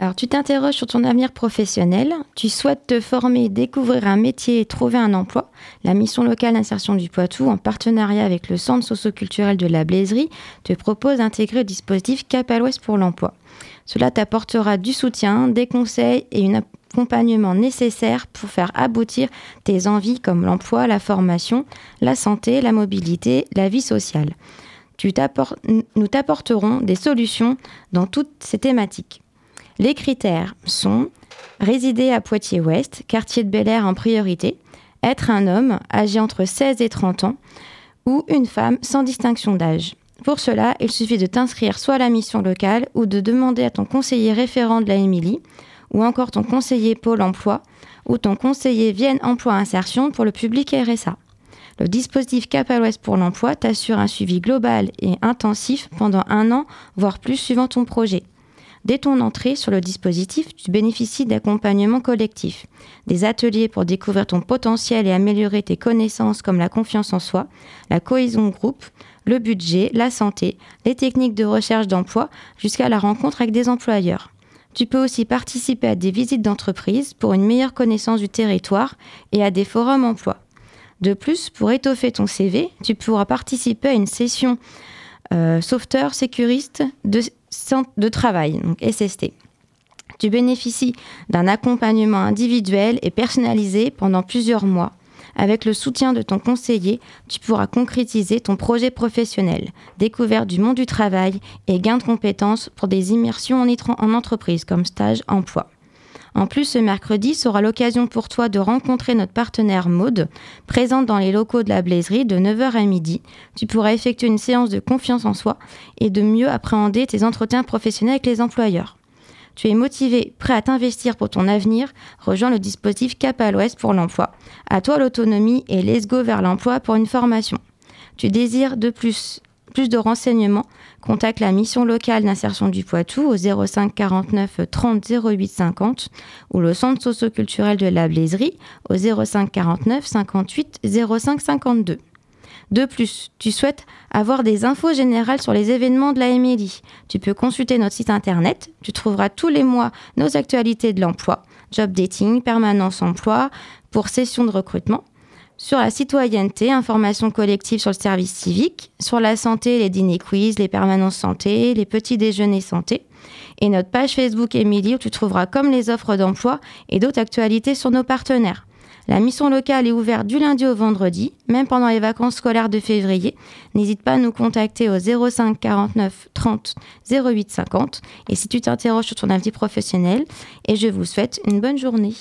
Alors, tu t'interroges sur ton avenir professionnel, tu souhaites te former, découvrir un métier et trouver un emploi. La mission locale d'insertion du Poitou, en partenariat avec le Centre socioculturel de la Blaiserie, te propose d'intégrer le dispositif Cap à l'Ouest pour l'emploi. Cela t'apportera du soutien, des conseils et un accompagnement nécessaire pour faire aboutir tes envies comme l'emploi, la formation, la santé, la mobilité, la vie sociale. nous t'apporterons des solutions dans toutes ces thématiques. Les critères sont résider à Poitiers-Ouest, quartier de Bel Air en priorité, être un homme âgé entre 16 et 30 ans ou une femme sans distinction d'âge. Pour cela, il suffit de t'inscrire soit à la mission locale ou de demander à ton conseiller référent de la Émilie ou encore ton conseiller Pôle emploi ou ton conseiller Vienne Emploi Insertion pour le public RSA. Le dispositif Cap à l'Ouest pour l'emploi t'assure un suivi global et intensif pendant un an, voire plus suivant ton projet. Dès ton entrée sur le dispositif, tu bénéficies d'accompagnement collectif, des ateliers pour découvrir ton potentiel et améliorer tes connaissances comme la confiance en soi, la cohésion groupe, le budget, la santé, les techniques de recherche d'emploi, jusqu'à la rencontre avec des employeurs. Tu peux aussi participer à des visites d'entreprise pour une meilleure connaissance du territoire et à des forums emploi. De plus, pour étoffer ton CV, tu pourras participer à une session euh, sauveteur sécuriste de de travail, donc SST. Tu bénéficies d'un accompagnement individuel et personnalisé pendant plusieurs mois. Avec le soutien de ton conseiller, tu pourras concrétiser ton projet professionnel, découverte du monde du travail et gain de compétences pour des immersions en, entreprise comme stage emploi. En plus, ce mercredi sera l'occasion pour toi de rencontrer notre partenaire Maude, présente dans les locaux de la Blaiserie de 9h à midi. Tu pourras effectuer une séance de confiance en soi et de mieux appréhender tes entretiens professionnels avec les employeurs. Tu es motivé, prêt à t'investir pour ton avenir, rejoins le dispositif Cap à l'Ouest pour l'emploi. À toi l'autonomie et let's go vers l'emploi pour une formation. Tu désires de plus plus de renseignements, contacte la mission locale d'insertion du Poitou au 05 49 30 08 50 ou le centre socioculturel de la Blaiserie au 05 49 58 05 52. De plus, tu souhaites avoir des infos générales sur les événements de la MLI. Tu peux consulter notre site internet. Tu trouveras tous les mois nos actualités de l'emploi, job dating, permanence emploi, pour session de recrutement sur la citoyenneté, information collective sur le service civique, sur la santé, les dîners quiz, les permanences santé, les petits déjeuners santé, et notre page Facebook Émilie où tu trouveras comme les offres d'emploi et d'autres actualités sur nos partenaires. La mission locale est ouverte du lundi au vendredi, même pendant les vacances scolaires de février. N'hésite pas à nous contacter au 05 49 30 08 50 et si tu t'interroges sur ton avenir professionnel, et je vous souhaite une bonne journée.